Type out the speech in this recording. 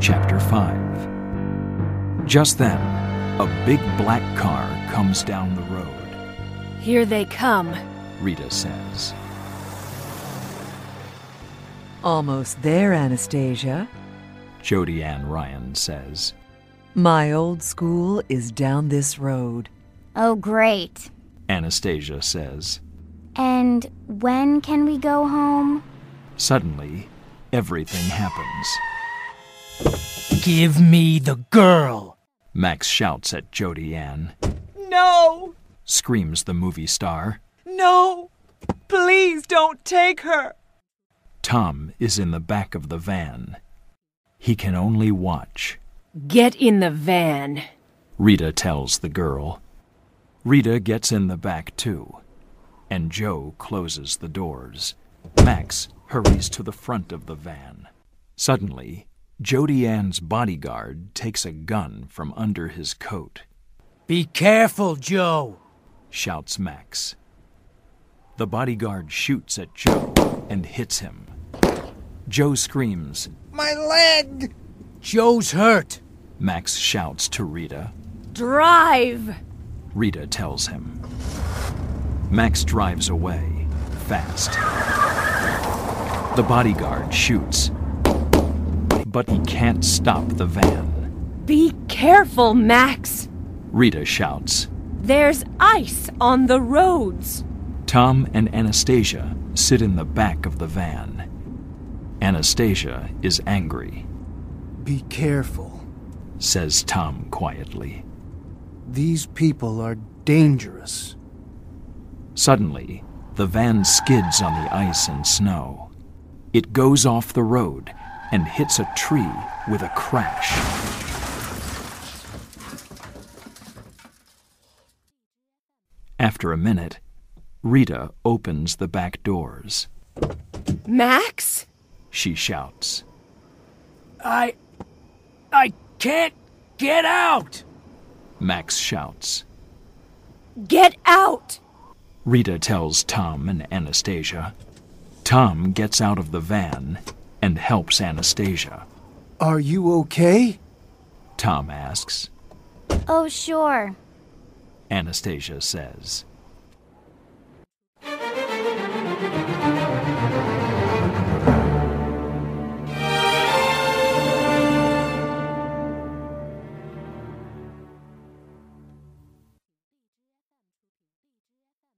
Chapter 5 Just then, a big black car comes down the road. Here they come. Rita says. Almost there, Anastasia. Jody Ann Ryan says. My old school is down this road. Oh, great. Anastasia says. And when can we go home? Suddenly, everything happens. Give me the girl. Max shouts at Jody Ann. No! Screams the movie star. No! Please don't take her! Tom is in the back of the van. He can only watch. Get in the van. Rita tells the girl. Rita gets in the back too, and Joe closes the doors. Max hurries to the front of the van. Suddenly, Jody Ann's bodyguard takes a gun from under his coat, Be careful, Joe. shouts Max. The bodyguard shoots at Joe and hits him. Joe screams. My leg! Joe's hurt. Max shouts to Rita. Drive! Rita tells him. Max drives away, fast. The bodyguard shoots, but he can't stop the van. Be careful, Max. Rita shouts. There's ice on the roads. Tom and Anastasia sit in the back of the van. Anastasia is angry, Be careful. says Tom quietly. These people are dangerous. Suddenly, the van skids on the ice and snow. It goes off the road and hits a tree with a crash. After a minute, Rita opens the back doors. Max? She shouts. I. I can't get out. Max shouts. Get out! Rita tells Tom and Anastasia. Tom gets out of the van and helps Anastasia. Are you okay? Tom asks. Oh, sure. Anastasia says.